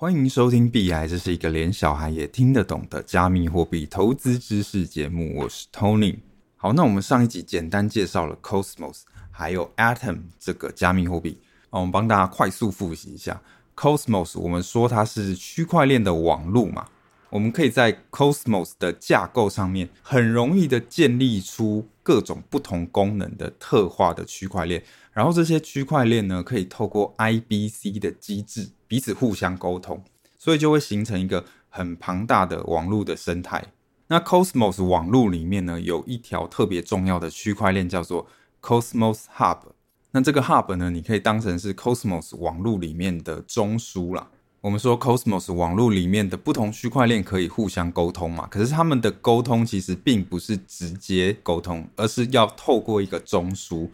欢迎收听币爱，这是一个连小孩也听得懂的加密货币投资知识节目。我是 Tony。好，那我们上一集简单介绍了 Cosmos 还有 Atom 这个加密货币。我们帮大家快速复习一下 Cosmos。我们说它是区块链的网路嘛，我们可以在 Cosmos 的架构上面很容易的建立出各种不同功能的特化的区块链。然后这些区块链呢，可以透过 IBC 的机制彼此互相沟通，所以就会形成一个很庞大的网络的生态。那 Cosmos 网络里面呢，有一条特别重要的区块链叫做 Cosmos Hub。那这个 Hub 呢，你可以当成是 Cosmos 网络里面的中枢啦。我们说 Cosmos 网络里面的不同区块链可以互相沟通嘛，可是他们的沟通其实并不是直接沟通，而是要透过一个中枢。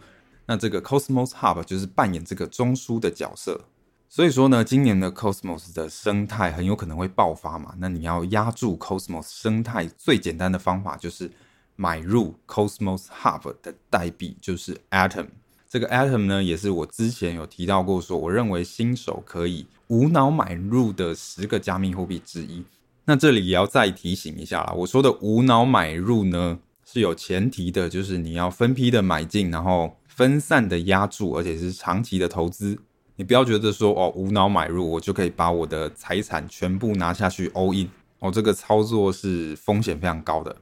那这个 Cosmos Hub 就是扮演这个中枢的角色，所以说呢，今年的 Cosmos 的生态很有可能会爆发嘛。那你要压住 Cosmos 生态最简单的方法就是买入 Cosmos Hub 的代币，就是 Atom。这个 Atom 呢，也是我之前有提到过，说我认为新手可以无脑买入的十个加密货币之一。那这里也要再提醒一下啦，我说的无脑买入呢是有前提的，就是你要分批的买进，然后。分散的押注，而且是长期的投资。你不要觉得说哦，无脑买入，我就可以把我的财产全部拿下去 all in 哦，这个操作是风险非常高的。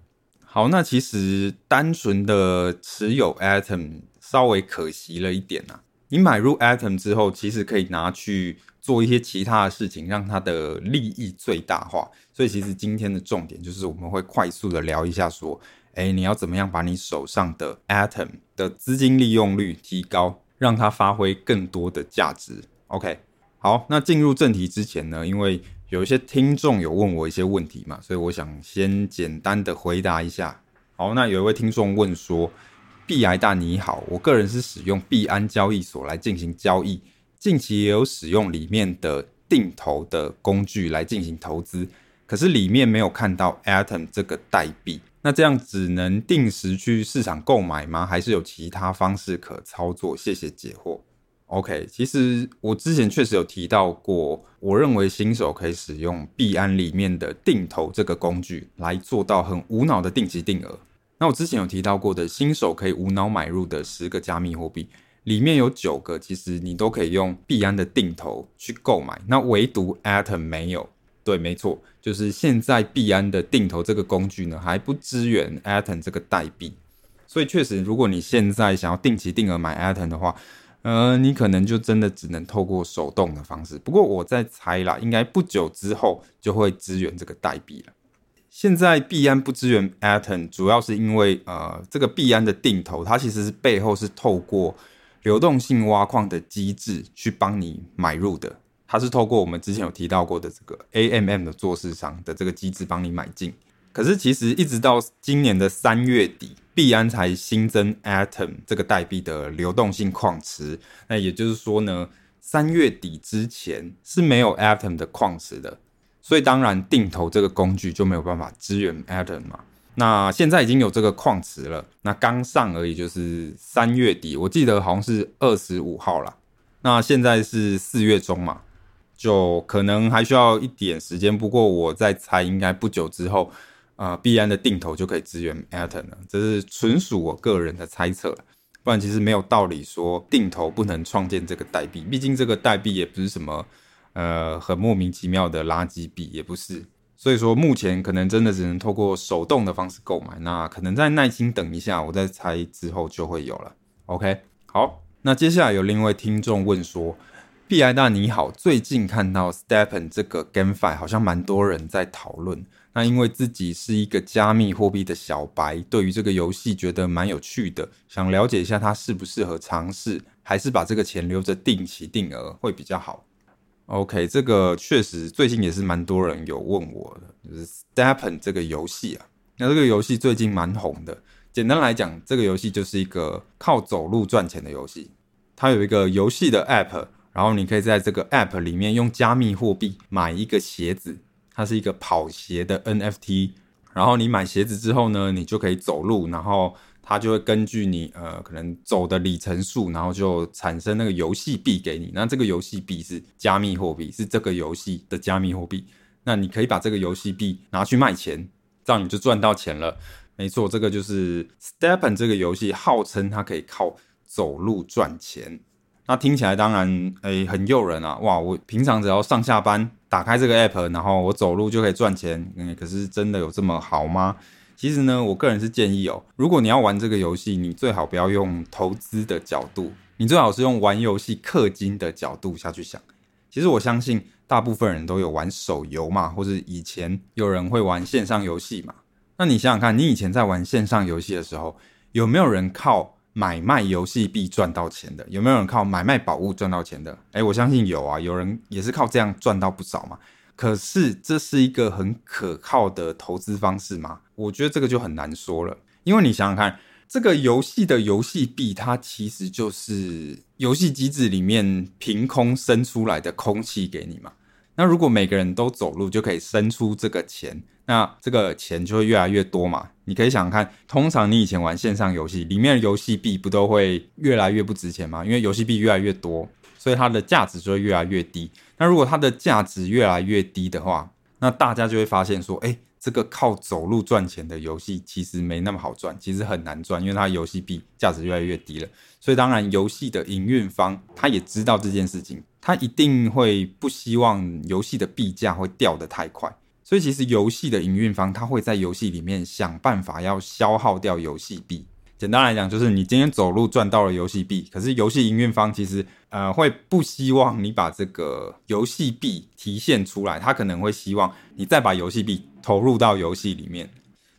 好，那其实单纯的持有 Atom 稍微可惜了一点啊。你买入 Atom 之后，其实可以拿去做一些其他的事情，让它的利益最大化。所以，其实今天的重点就是我们会快速的聊一下说。哎，你要怎么样把你手上的 Atom 的资金利用率提高，让它发挥更多的价值？OK，好，那进入正题之前呢，因为有一些听众有问我一些问题嘛，所以我想先简单的回答一下。好，那有一位听众问说：“币癌大你好，我个人是使用币安交易所来进行交易，近期也有使用里面的定投的工具来进行投资，可是里面没有看到 Atom 这个代币。”那这样只能定时去市场购买吗？还是有其他方式可操作？谢谢解惑。OK，其实我之前确实有提到过，我认为新手可以使用币安里面的定投这个工具来做到很无脑的定期定额。那我之前有提到过的新手可以无脑买入的十个加密货币，里面有九个其实你都可以用币安的定投去购买，那唯独 Atom 没有。对，没错，就是现在币安的定投这个工具呢，还不支援 Atom 这个代币，所以确实，如果你现在想要定期定额买 Atom 的话，呃，你可能就真的只能透过手动的方式。不过我在猜啦，应该不久之后就会支援这个代币了。现在币安不支援 Atom，主要是因为呃，这个币安的定投，它其实是背后是透过流动性挖矿的机制去帮你买入的。它是透过我们之前有提到过的这个 AMM 的做市商的这个机制帮你买进，可是其实一直到今年的三月底，币安才新增 Atom 这个代币的流动性矿池。那也就是说呢，三月底之前是没有 Atom 的矿池的，所以当然定投这个工具就没有办法支援 Atom 嘛。那现在已经有这个矿池了，那刚上而已，就是三月底，我记得好像是二十五号啦。那现在是四月中嘛。就可能还需要一点时间，不过我在猜，应该不久之后，呃，币安的定投就可以支援 Atom 了。这是纯属我个人的猜测，不然其实没有道理说定投不能创建这个代币。毕竟这个代币也不是什么呃很莫名其妙的垃圾币，也不是。所以说目前可能真的只能透过手动的方式购买。那可能再耐心等一下，我再猜之后就会有了。OK，好，那接下来有另一位听众问说。币癌大你好，最近看到 Stepen 这个 GameFi 好像蛮多人在讨论。那因为自己是一个加密货币的小白，对于这个游戏觉得蛮有趣的，想了解一下它适不适合尝试，还是把这个钱留着定期定额会比较好。OK，这个确实最近也是蛮多人有问我的，就是 Stepen 这个游戏啊。那这个游戏最近蛮红的。简单来讲，这个游戏就是一个靠走路赚钱的游戏。它有一个游戏的 App。然后你可以在这个 App 里面用加密货币买一个鞋子，它是一个跑鞋的 NFT。然后你买鞋子之后呢，你就可以走路，然后它就会根据你呃可能走的里程数，然后就产生那个游戏币给你。那这个游戏币是加密货币，是这个游戏的加密货币。那你可以把这个游戏币拿去卖钱，这样你就赚到钱了。没错，这个就是 Steppen 这个游戏号称它可以靠走路赚钱。那听起来当然诶、很诱人啊！哇，我平常只要上下班打开这个 app，然后我走路就可以赚钱。嗯，可是真的有这么好吗？其实呢，我个人是建议哦，如果你要玩这个游戏，你最好不要用投资的角度，你最好是用玩游戏氪金的角度下去想。其实我相信大部分人都有玩手游嘛，或者以前有人会玩线上游戏嘛。那你想想看，你以前在玩线上游戏的时候，有没有人靠买卖游戏币赚到钱的？有没有人靠买卖宝物赚到钱的？诶，我相信有啊，有人也是靠这样赚到不少嘛。可是这是一个很可靠的投资方式吗？我觉得这个就很难说了。因为你想想看，这个游戏的游戏币，它其实就是游戏机制里面凭空生出来的空气给你嘛。那如果每个人都走路就可以生出这个钱，那这个钱就会越来越多嘛。你可以想想看，通常你以前玩线上游戏，里面的游戏币不都会越来越不值钱吗？因为游戏币越来越多，所以它的价值就会越来越低。那如果它的价值越来越低的话，那大家就会发现说，哎，这个靠走路赚钱的游戏其实没那么好赚，其实很难赚，因为它游戏币价值越来越低了。所以当然，游戏的营运方他也知道这件事情，他一定会不希望游戏的币价会掉得太快。所以其实游戏的营运方他会在游戏里面想办法要消耗掉游戏币。简单来讲，就是你今天走路赚到了游戏币，可是游戏营运方其实呃会不希望你把这个游戏币提现出来，他可能会希望你再把游戏币投入到游戏里面，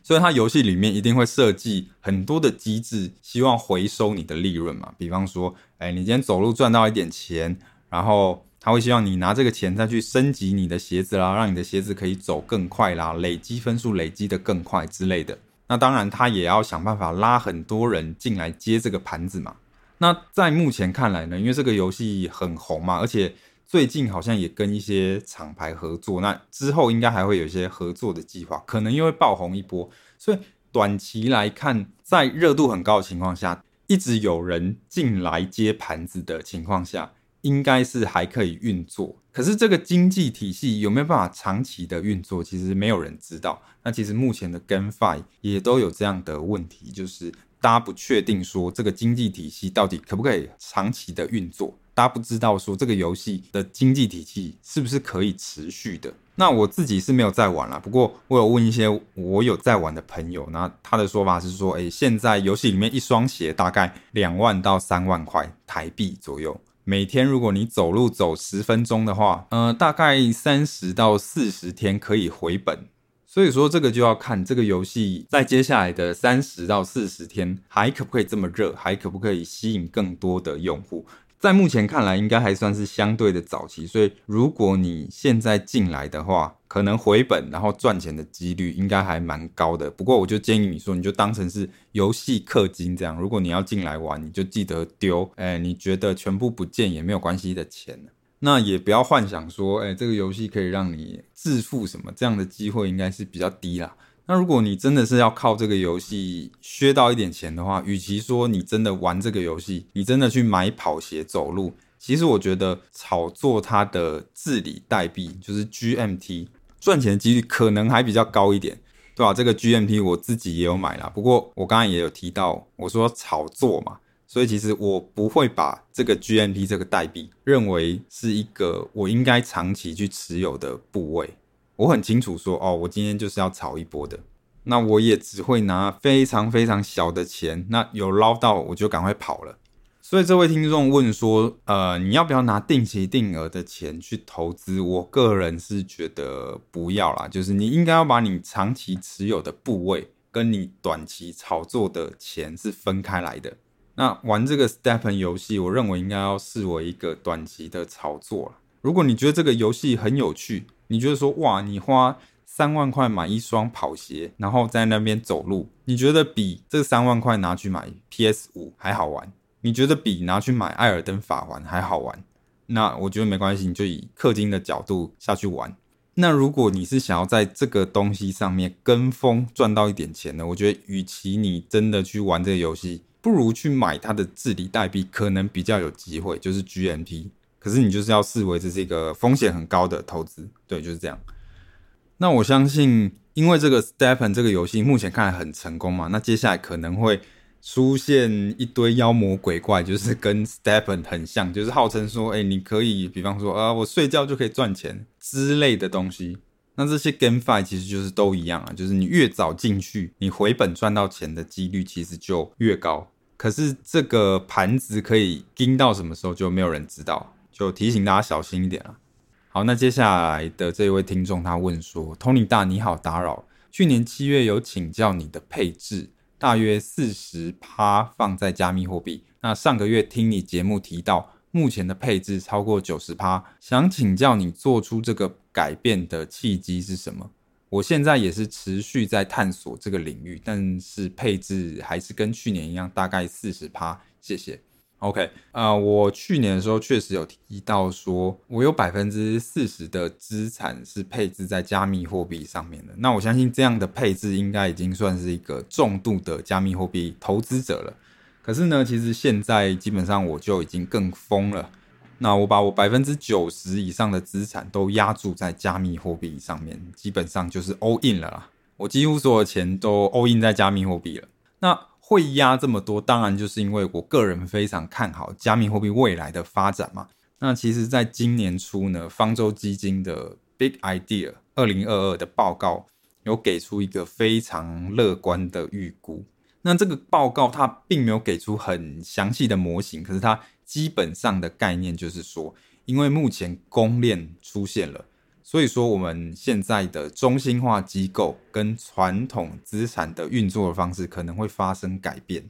所以他游戏里面一定会设计很多的机制，希望回收你的利润嘛。比方说，哎，你今天走路赚到一点钱，然后他会希望你拿这个钱再去升级你的鞋子啦，让你的鞋子可以走更快啦，累积分数累积的更快之类的。那当然，他也要想办法拉很多人进来接这个盘子嘛。那在目前看来呢，因为这个游戏很红嘛，而且最近好像也跟一些厂牌合作，那之后应该还会有一些合作的计划，可能又会爆红一波。所以短期来看，在热度很高的情况下，一直有人进来接盘子的情况下，应该是还可以运作。可是这个经济体系有没有办法长期的运作，其实没有人知道。那其实目前的 GameFi 也都有这样的问题，就是大家不确定说这个经济体系到底可不可以长期的运作，大家不知道说这个游戏的经济体系是不是可以持续的。那我自己是没有在玩啦，不过我有问一些我有在玩的朋友，那他的说法是说，诶，现在游戏里面一双鞋大概两万到三万块台币左右。每天如果你走路走十分钟的话，呃，大概三十到四十天可以回本。所以说这个就要看这个游戏在接下来的三十到四十天还可不可以这么热，还可不可以吸引更多的用户。在目前看来，应该还算是相对的早期，所以如果你现在进来的话，可能回本然后赚钱的几率应该还蛮高的。不过我就建议你说，你就当成是游戏氪金这样。如果你要进来玩，你就记得丢，哎，你觉得全部不见也没有关系的钱。那也不要幻想说，哎，这个游戏可以让你致富什么，这样的机会应该是比较低啦。那如果你真的是要靠这个游戏削到一点钱的话，与其说你真的玩这个游戏，你真的去买跑鞋走路，其实我觉得炒作它的治理代币就是 GMT 赚钱的几率可能还比较高一点，对吧？这个 GMT 我自己也有买啦，不过我刚刚也有提到，我说炒作嘛，所以其实我不会把这个 GMT 这个代币认为是一个我应该长期去持有的部位。我很清楚说，哦，我今天就是要炒一波的，那我也只会拿非常非常小的钱，那有捞到我就赶快跑了。所以这位听众问说，呃，你要不要拿定期定额的钱去投资？我个人是觉得不要啦，就是你应该要把你长期持有的部位跟你短期炒作的钱是分开来的。那玩这个 stepen 游戏，我认为应该要视为一个短期的炒作了。如果你觉得这个游戏很有趣，你觉得说哇，你花三万块买一双跑鞋，然后在那边走路，你觉得比这三万块拿去买 PS 五还好玩？你觉得比拿去买艾尔登法环还好玩？那我觉得没关系，你就以氪金的角度下去玩。那如果你是想要在这个东西上面跟风赚到一点钱呢？我觉得，与其你真的去玩这个游戏，不如去买它的治理代币，可能比较有机会，就是 GMP。可是你就是要视为这是一个风险很高的投资，对，就是这样。那我相信，因为这个 STEPN 这个游戏目前看来很成功嘛，那接下来可能会出现一堆妖魔鬼怪，就是 跟 STEPN 很像，就是号称说，哎，你可以，比方说啊，我睡觉就可以赚钱之类的东西。那这些 GameFi 其实就是都一样啊，就是你越早进去，你回本赚到钱的几率其实就越高。可是这个盘子可以盯到什么时候，就没有人知道。就提醒大家小心一点啊。好，那接下来的这位听众他问说：“Tony 大你好，打扰。去年七月有请教你的配置，大约四十趴放在加密货币。那上个月听你节目提到，目前的配置超过九十趴，想请教你做出这个改变的契机是什么？我现在也是持续在探索这个领域，但是配置还是跟去年一样，大概四十趴。谢谢。” OK，呃，我去年的时候确实有提到说，我有百分之四十的资产是配置在加密货币上面的。那我相信这样的配置应该已经算是一个重度的加密货币投资者了。可是呢，其实现在基本上我就已经更疯了。那我把我百分之九十以上的资产都押注在加密货币上面，基本上就是 all in 了啦。我几乎所有钱都 all in 在加密货币了。那会压这么多，当然就是因为我个人非常看好加密货币未来的发展嘛。那其实，在今年初呢，方舟基金的 Big Idea 二零二二的报告有给出一个非常乐观的预估。那这个报告它并没有给出很详细的模型，可是它基本上的概念就是说，因为目前公链出现了。所以说，我们现在的中心化机构跟传统资产的运作的方式可能会发生改变。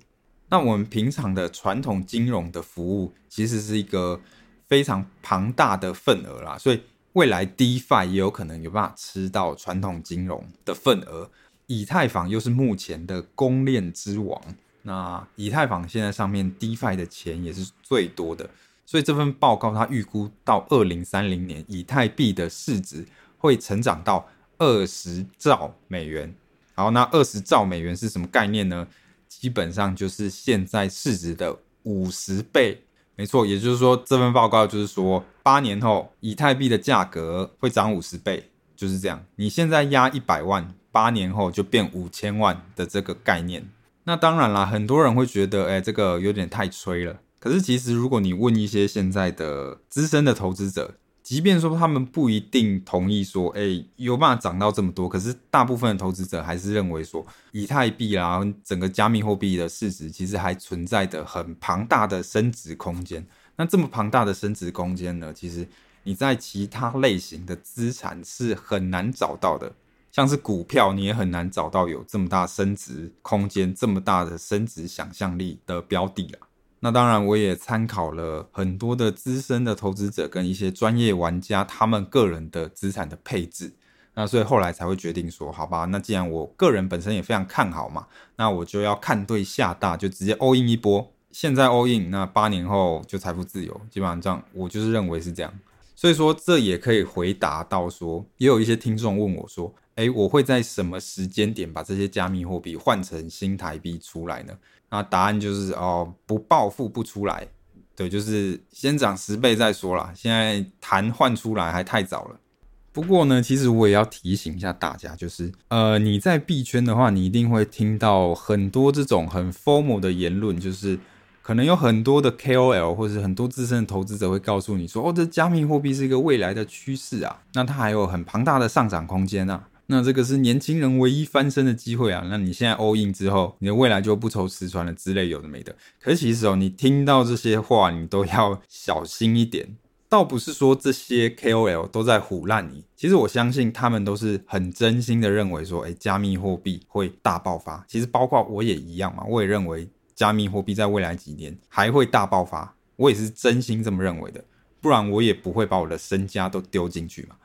那我们平常的传统金融的服务，其实是一个非常庞大的份额啦。所以未来 DeFi 也有可能有办法吃到传统金融的份额。以太坊又是目前的公链之王，那以太坊现在上面 DeFi 的钱也是最多的。所以这份报告它预估到二零三零年，以太币的市值会成长到二十兆美元。好，那二十兆美元是什么概念呢？基本上就是现在市值的五十倍。没错，也就是说，这份报告就是说，八年后以太币的价格会涨五十倍，就是这样。你现在压一百万，八年后就变五千万的这个概念。那当然啦，很多人会觉得，哎，这个有点太吹了。可是，其实如果你问一些现在的资深的投资者，即便说他们不一定同意说，哎，有办法涨到这么多，可是大部分的投资者还是认为说，以太币啊，整个加密货币的市值其实还存在着很庞大的升值空间。那这么庞大的升值空间呢，其实你在其他类型的资产是很难找到的，像是股票，你也很难找到有这么大升值空间、这么大的升值想象力的标的啊。那当然，我也参考了很多的资深的投资者跟一些专业玩家他们个人的资产的配置，那所以后来才会决定说，好吧，那既然我个人本身也非常看好嘛，那我就要看对下大，就直接 all in 一波。现在 all in，那八年后就财富自由，基本上这样，我就是认为是这样。所以说，这也可以回答到说，也有一些听众问我说，诶，我会在什么时间点把这些加密货币换成新台币出来呢？那答案就是哦，不暴富不出来，对，就是先涨十倍再说啦。现在谈换出来还太早了。不过呢，其实我也要提醒一下大家，就是呃，你在币圈的话，你一定会听到很多这种很 formal 的言论，就是可能有很多的 KOL 或者是很多资深的投资者会告诉你说，哦，这加密货币是一个未来的趋势啊，那它还有很庞大的上涨空间啊。那这个是年轻人唯一翻身的机会啊！那你现在 all in 之后，你的未来就不愁吃穿了之类有的没的。可是其实哦，你听到这些话，你都要小心一点。倒不是说这些 KOL 都在唬烂你，其实我相信他们都是很真心的认为说，哎，加密货币会大爆发。其实包括我也一样嘛，我也认为加密货币在未来几年还会大爆发。我也是真心这么认为的，不然我也不会把我的身家都丢进去嘛。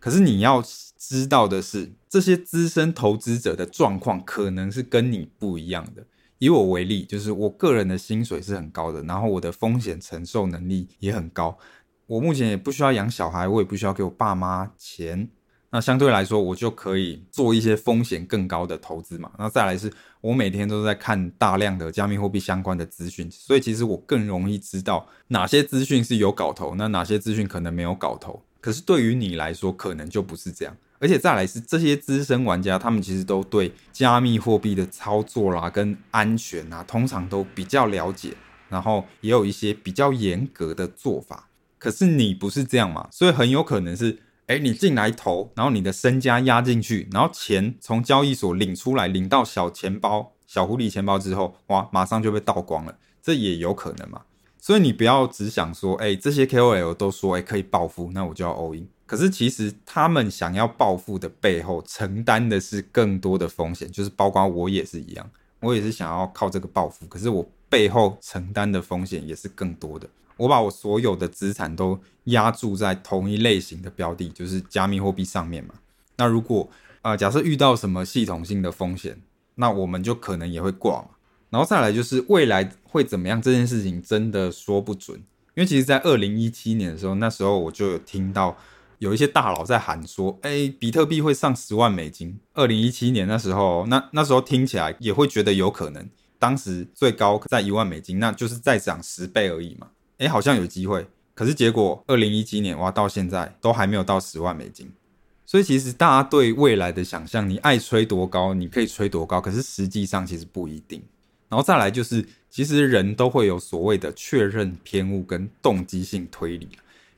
可是你要知道的是，这些资深投资者的状况可能是跟你不一样的。以我为例，就是我个人的薪水是很高的，然后我的风险承受能力也很高。我目前也不需要养小孩，我也不需要给我爸妈钱。那相对来说，我就可以做一些风险更高的投资嘛。那再来是，我每天都在看大量的加密货币相关的资讯，所以其实我更容易知道哪些资讯是有搞头，那哪些资讯可能没有搞头。可是对于你来说，可能就不是这样。而且再来是，这些资深玩家，他们其实都对加密货币的操作啦、跟安全啊，通常都比较了解，然后也有一些比较严格的做法。可是你不是这样嘛？所以很有可能是。哎，你进来投，然后你的身家压进去，然后钱从交易所领出来，领到小钱包、小狐狸钱包之后，哇，马上就被盗光了，这也有可能嘛。所以你不要只想说，哎，这些 KOL 都说，哎，可以暴富，那我就要 all in。可是其实他们想要暴富的背后，承担的是更多的风险，就是包括我也是一样，我也是想要靠这个暴富，可是我背后承担的风险也是更多的。我把我所有的资产都押注在同一类型的标的，就是加密货币上面嘛。那如果呃假设遇到什么系统性的风险，那我们就可能也会挂嘛。然后再来就是未来会怎么样这件事情真的说不准，因为其实，在二零一七年的时候，那时候我就有听到有一些大佬在喊说，哎，比特币会上十万美金。二零一七年那时候，那那时候听起来也会觉得有可能，当时最高在一万美金，那就是再涨十倍而已嘛。哎，好像有机会，可是结果二零一七年哇，到现在都还没有到十万美金。所以其实大家对未来的想象，你爱吹多高，你可以吹多高，可是实际上其实不一定。然后再来就是，其实人都会有所谓的确认偏误跟动机性推理。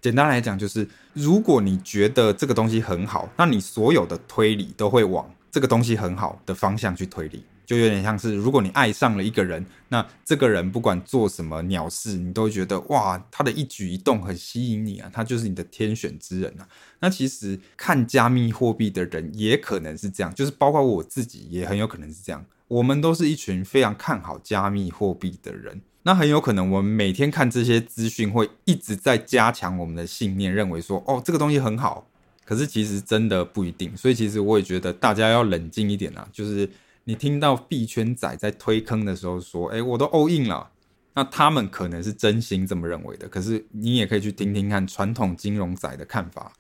简单来讲，就是如果你觉得这个东西很好，那你所有的推理都会往这个东西很好的方向去推理。就有点像是，如果你爱上了一个人，那这个人不管做什么鸟事，你都会觉得哇，他的一举一动很吸引你啊，他就是你的天选之人啊。那其实看加密货币的人也可能是这样，就是包括我自己也很有可能是这样。我们都是一群非常看好加密货币的人，那很有可能我们每天看这些资讯，会一直在加强我们的信念，认为说哦，这个东西很好。可是其实真的不一定，所以其实我也觉得大家要冷静一点啊，就是。你听到币圈仔在推坑的时候说：“哎，我都 all in 了。”那他们可能是真心这么认为的。可是你也可以去听听看传统金融仔的看法。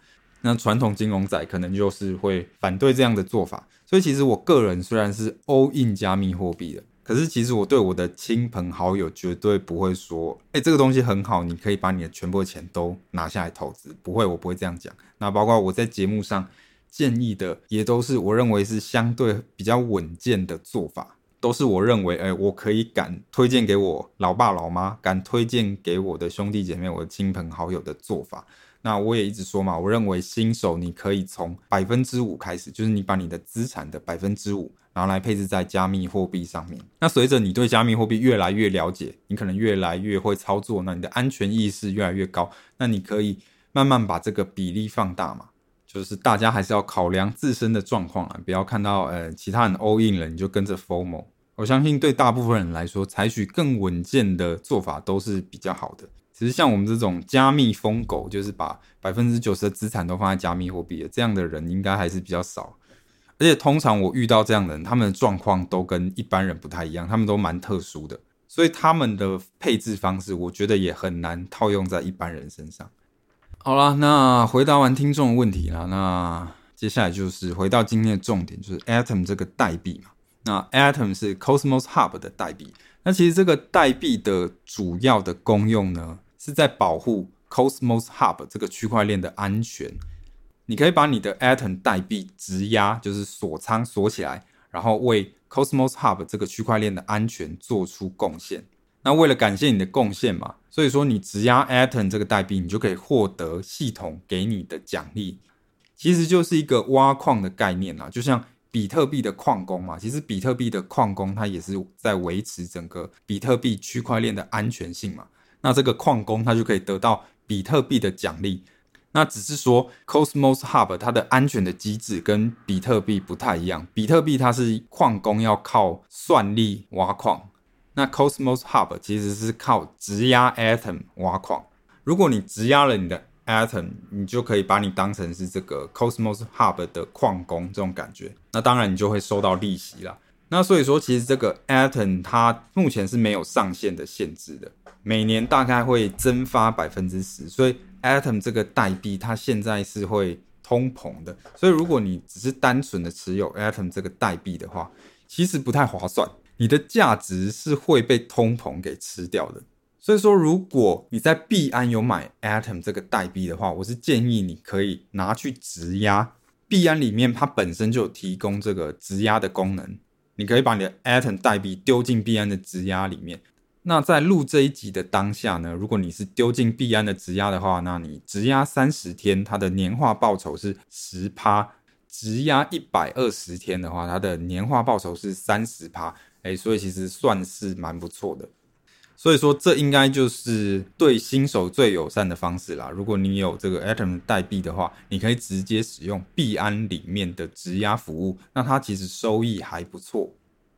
那传统金融仔可能就是会反对这样的做法。所以其实我个人虽然是 all in 加密货币的，可是其实我对我的亲朋好友绝对不会说：“哎，这个东西很好，你可以把你的全部的钱都拿下来投资。”不会，我不会这样讲。那包括我在节目上。建议的也都是我认为是相对比较稳健的做法，都是我认为，哎，我可以敢推荐给我老爸老妈，敢推荐给我的兄弟姐妹、我的亲朋好友的做法。那我也一直说嘛，我认为新手你可以从百分之五开始，就是你把你的资产的百分之五，然后来配置在加密货币上面。那随着你对加密货币越来越了解，你可能越来越会操作，那你的安全意识越来越高，那你可以慢慢把这个比例放大嘛。就是大家还是要考量自身的状况啊，不要看到呃其他人 all in 了，你就跟着 FOMO。我相信对大部分人来说，采取更稳健的做法都是比较好的。其实像我们这种加密疯狗，就是把百分之九十的资产都放在加密货币的这样的人，应该还是比较少。而且通常我遇到这样的人，他们的状况都跟一般人不太一样，他们都蛮特殊的，所以他们的配置方式，我觉得也很难套用在一般人身上。好了，那回答完听众的问题了，那接下来就是回到今天的重点，就是 Atom 这个代币嘛。那 Atom 是 Cosmos Hub 的代币。那其实这个代币的主要的功用呢，是在保护 Cosmos Hub 这个区块链的安全。你可以把你的 Atom 代币质押，就是锁仓锁起来，然后为 Cosmos Hub 这个区块链的安全做出贡献。那为了感谢你的贡献嘛，所以说你质押 Atom 这个代币，你就可以获得系统给你的奖励，其实就是一个挖矿的概念啦，就像比特币的矿工嘛，其实比特币的矿工他也是在维持整个比特币区块链的安全性嘛，那这个矿工他就可以得到比特币的奖励，那只是说 Cosmos Hub 它的安全的机制跟比特币不太一样，比特币它是矿工要靠算力挖矿。那 Cosmos Hub 其实是靠质押 Atom 挖矿。如果你质押了你的 Atom，你就可以把你当成是这个 Cosmos Hub 的矿工这种感觉。那当然你就会收到利息啦。那所以说，其实这个 Atom 它目前是没有上限的限制的，每年大概会增发百分之十。所以 Atom 这个代币它现在是会通膨的。所以如果你只是单纯的持有 Atom 这个代币的话，其实不太划算，你的价值是会被通膨给吃掉的。所以说，如果你在币安有买 Atom 这个代币的话，我是建议你可以拿去质押。币安里面它本身就提供这个质押的功能，你可以把你的 Atom 代币丢进币安的质押里面。那在录这一集的当下呢，如果你是丢进币安的质押的话，那你质押三十天，它的年化报酬是十趴；质押一百二十天的话，它的年化报酬是三十趴。哎，所以其实算是蛮不错的。所以说，这应该就是对新手最友善的方式啦。如果你有这个 Atom 代币的话，你可以直接使用币安里面的质押服务，那它其实收益还不错。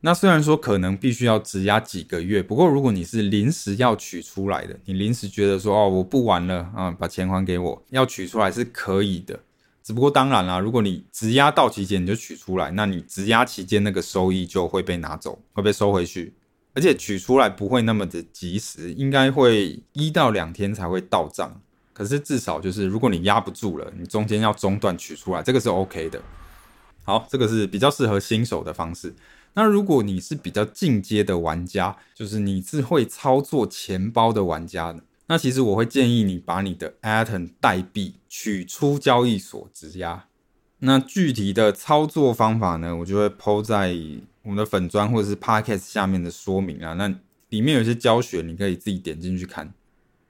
那虽然说可能必须要质押几个月，不过如果你是临时要取出来的，你临时觉得说哦，我不玩了啊，把钱还给我，要取出来是可以的。只不过当然啦，如果你质押到期前你就取出来，那你质押期间那个收益就会被拿走，会被收回去。而且取出来不会那么的及时，应该会一到两天才会到账。可是至少就是，如果你压不住了，你中间要中断取出来，这个是 OK 的。好，这个是比较适合新手的方式。那如果你是比较进阶的玩家，就是你是会操作钱包的玩家的，那其实我会建议你把你的 Atom 代币取出交易所质押。那具体的操作方法呢，我就会 po 在我们的粉砖或者是 podcast 下面的说明啊。那里面有些教学，你可以自己点进去看。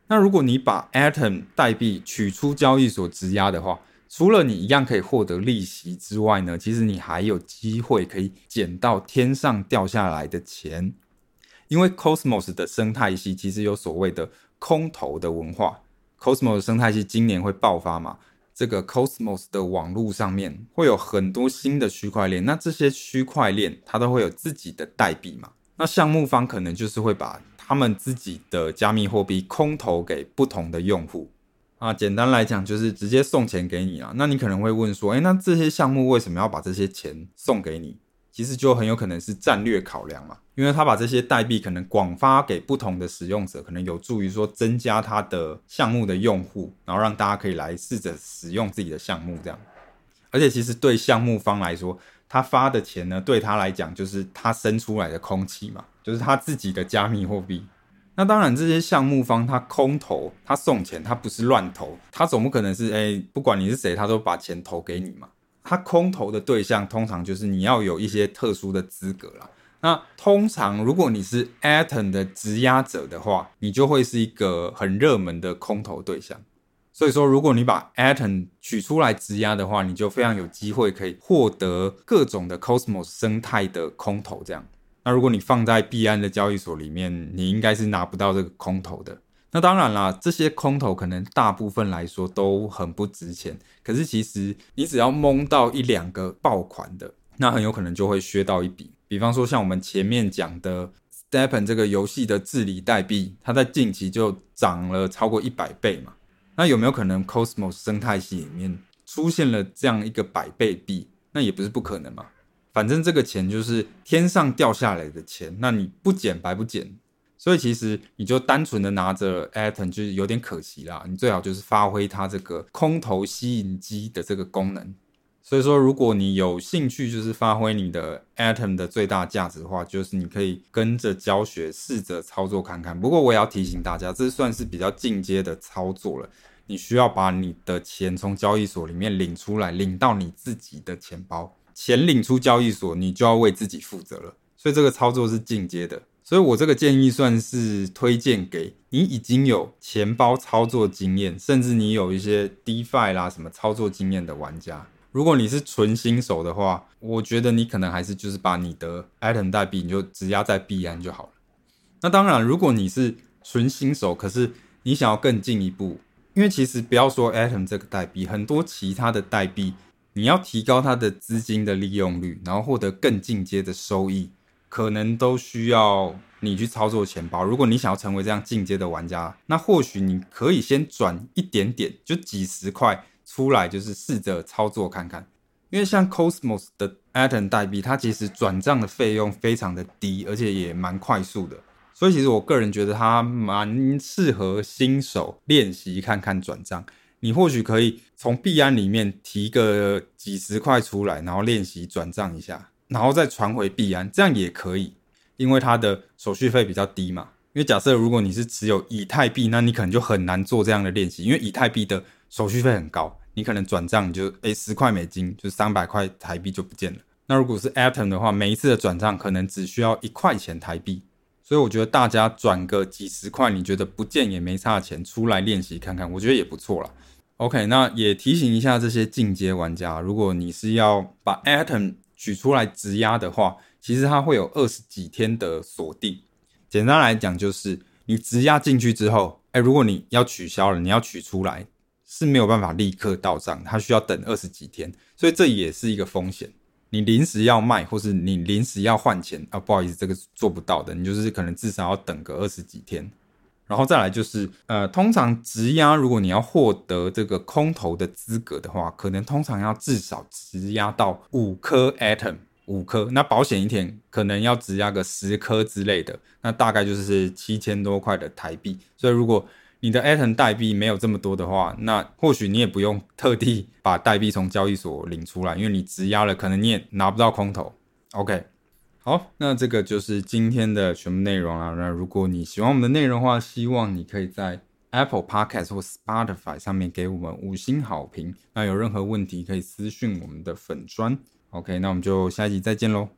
那如果你把 Atom 代币取出交易所质押的话，除了你一样可以获得利息之外呢，其实你还有机会可以捡到天上掉下来的钱。因为 Cosmos 的生态系其实有所谓的空投的文化，Cosmos 生态系今年会爆发嘛。这个 Cosmos 的网络上面会有很多新的区块链，那这些区块链它都会有自己的代币嘛？那项目方可能就是会把他们自己的加密货币空投给不同的用户啊。简单来讲，就是直接送钱给你啊。那你可能会问说，诶，那这些项目为什么要把这些钱送给你？其实就很有可能是战略考量嘛，因为他把这些代币可能广发给不同的使用者，可能有助于说增加他的项目的用户，然后让大家可以来试着使用自己的项目这样。而且其实对项目方来说，他发的钱呢，对他来讲就是他生出来的空气嘛，就是他自己的加密货币。那当然这些项目方他空投，他送钱，他不是乱投，他总不可能是诶，不管你是谁，他都把钱投给你嘛。他空投的对象通常就是你要有一些特殊的资格啦。那通常如果你是 Atom 的质押者的话，你就会是一个很热门的空投对象。所以说，如果你把 Atom 取出来质押的话，你就非常有机会可以获得各种的 Cosmos 生态的空投。这样，那如果你放在币安的交易所里面，你应该是拿不到这个空投的。那当然啦，这些空投可能大部分来说都很不值钱。可是其实你只要蒙到一两个爆款的，那很有可能就会削到一笔。比方说像我们前面讲的 Stepen 这个游戏的治理代币，它在近期就涨了超过一百倍嘛。那有没有可能 Cosmos 生态系里面出现了这样一个百倍币？那也不是不可能嘛。反正这个钱就是天上掉下来的钱，那你不捡白不捡。所以其实你就单纯的拿着 Atom 就是有点可惜啦。你最好就是发挥它这个空投吸引机的这个功能。所以说，如果你有兴趣就是发挥你的 Atom 的最大价值的话，就是你可以跟着教学试着操作看看。不过我也要提醒大家，这算是比较进阶的操作了。你需要把你的钱从交易所里面领出来，领到你自己的钱包。钱领出交易所，你就要为自己负责了。所以这个操作是进阶的。所以我这个建议算是推荐给你已经有钱包操作经验，甚至你有一些 DeFi 啦什么操作经验的玩家。如果你是纯新手的话，我觉得你可能还是就是把你的 Atom 代币你就质押在币安就好了。那当然，如果你是纯新手，可是你想要更进一步，因为其实不要说 Atom 这个代币，很多其他的代币，你要提高它的资金的利用率，然后获得更进阶的收益。可能都需要你去操作钱包。如果你想要成为这样进阶的玩家，那或许你可以先转一点点，就几十块出来，就是试着操作看看。因为像 Cosmos 的 Atom 代币，它其实转账的费用非常的低，而且也蛮快速的。所以其实我个人觉得它蛮适合新手练习看看转账。你或许可以从币安里面提个几十块出来，然后练习转账一下，然后再传回币安，这样也可以，因为它的手续费比较低嘛。因为假设如果你是持有以太币，那你可能就很难做这样的练习，因为以太币的手续费很高，你可能转账就诶十块美金，就三百块台币就不见了。那如果是 Atom 的话，每一次的转账可能只需要一块钱台币，所以我觉得大家转个几十块，你觉得不见也没差钱，出来练习看看，我觉得也不错啦。OK，那也提醒一下这些进阶玩家，如果你是要把 Atom 取出来质押的话，其实它会有二十几天的锁定。简单来讲，就是你质押进去之后，哎，如果你要取消了，你要取出来是没有办法立刻到账，它需要等二十几天，所以这也是一个风险。你临时要卖，或是你临时要换钱啊，不好意思，这个做不到的。你就是可能至少要等个二十几天，然后再来就是，呃，通常质押，如果你要获得这个空投的资格的话，可能通常要至少质押到五颗 Atom，五颗。那保险一点，可能要质押个十颗之类的，那大概就是七千多块的台币。所以如果你的 Atom 代币没有这么多的话，那或许你也不用特地把代币从交易所领出来，因为你质押了，可能你也拿不到空投。OK，好，那这个就是今天的全部内容了。那如果你喜欢我们的内容的话，希望你可以在 Apple Podcast 或 Spotify 上面给我们五星好评。那有任何问题可以私讯我们的粉砖。OK，那我们就下一集再见喽。